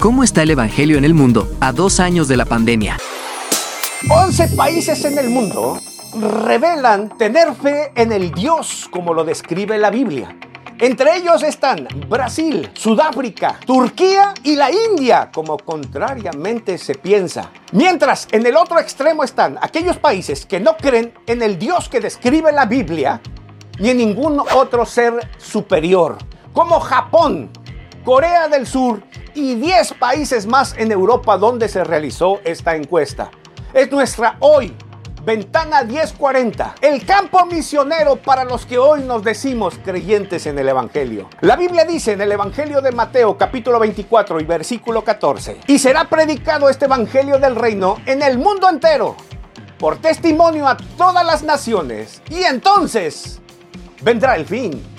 ¿Cómo está el Evangelio en el mundo a dos años de la pandemia? 11 países en el mundo revelan tener fe en el Dios como lo describe la Biblia. Entre ellos están Brasil, Sudáfrica, Turquía y la India, como contrariamente se piensa. Mientras en el otro extremo están aquellos países que no creen en el Dios que describe la Biblia ni en ningún otro ser superior, como Japón, Corea del Sur y 10 países más en Europa donde se realizó esta encuesta. Es nuestra hoy Ventana 1040, el campo misionero para los que hoy nos decimos creyentes en el Evangelio. La Biblia dice en el Evangelio de Mateo capítulo 24 y versículo 14, y será predicado este Evangelio del reino en el mundo entero, por testimonio a todas las naciones, y entonces vendrá el fin.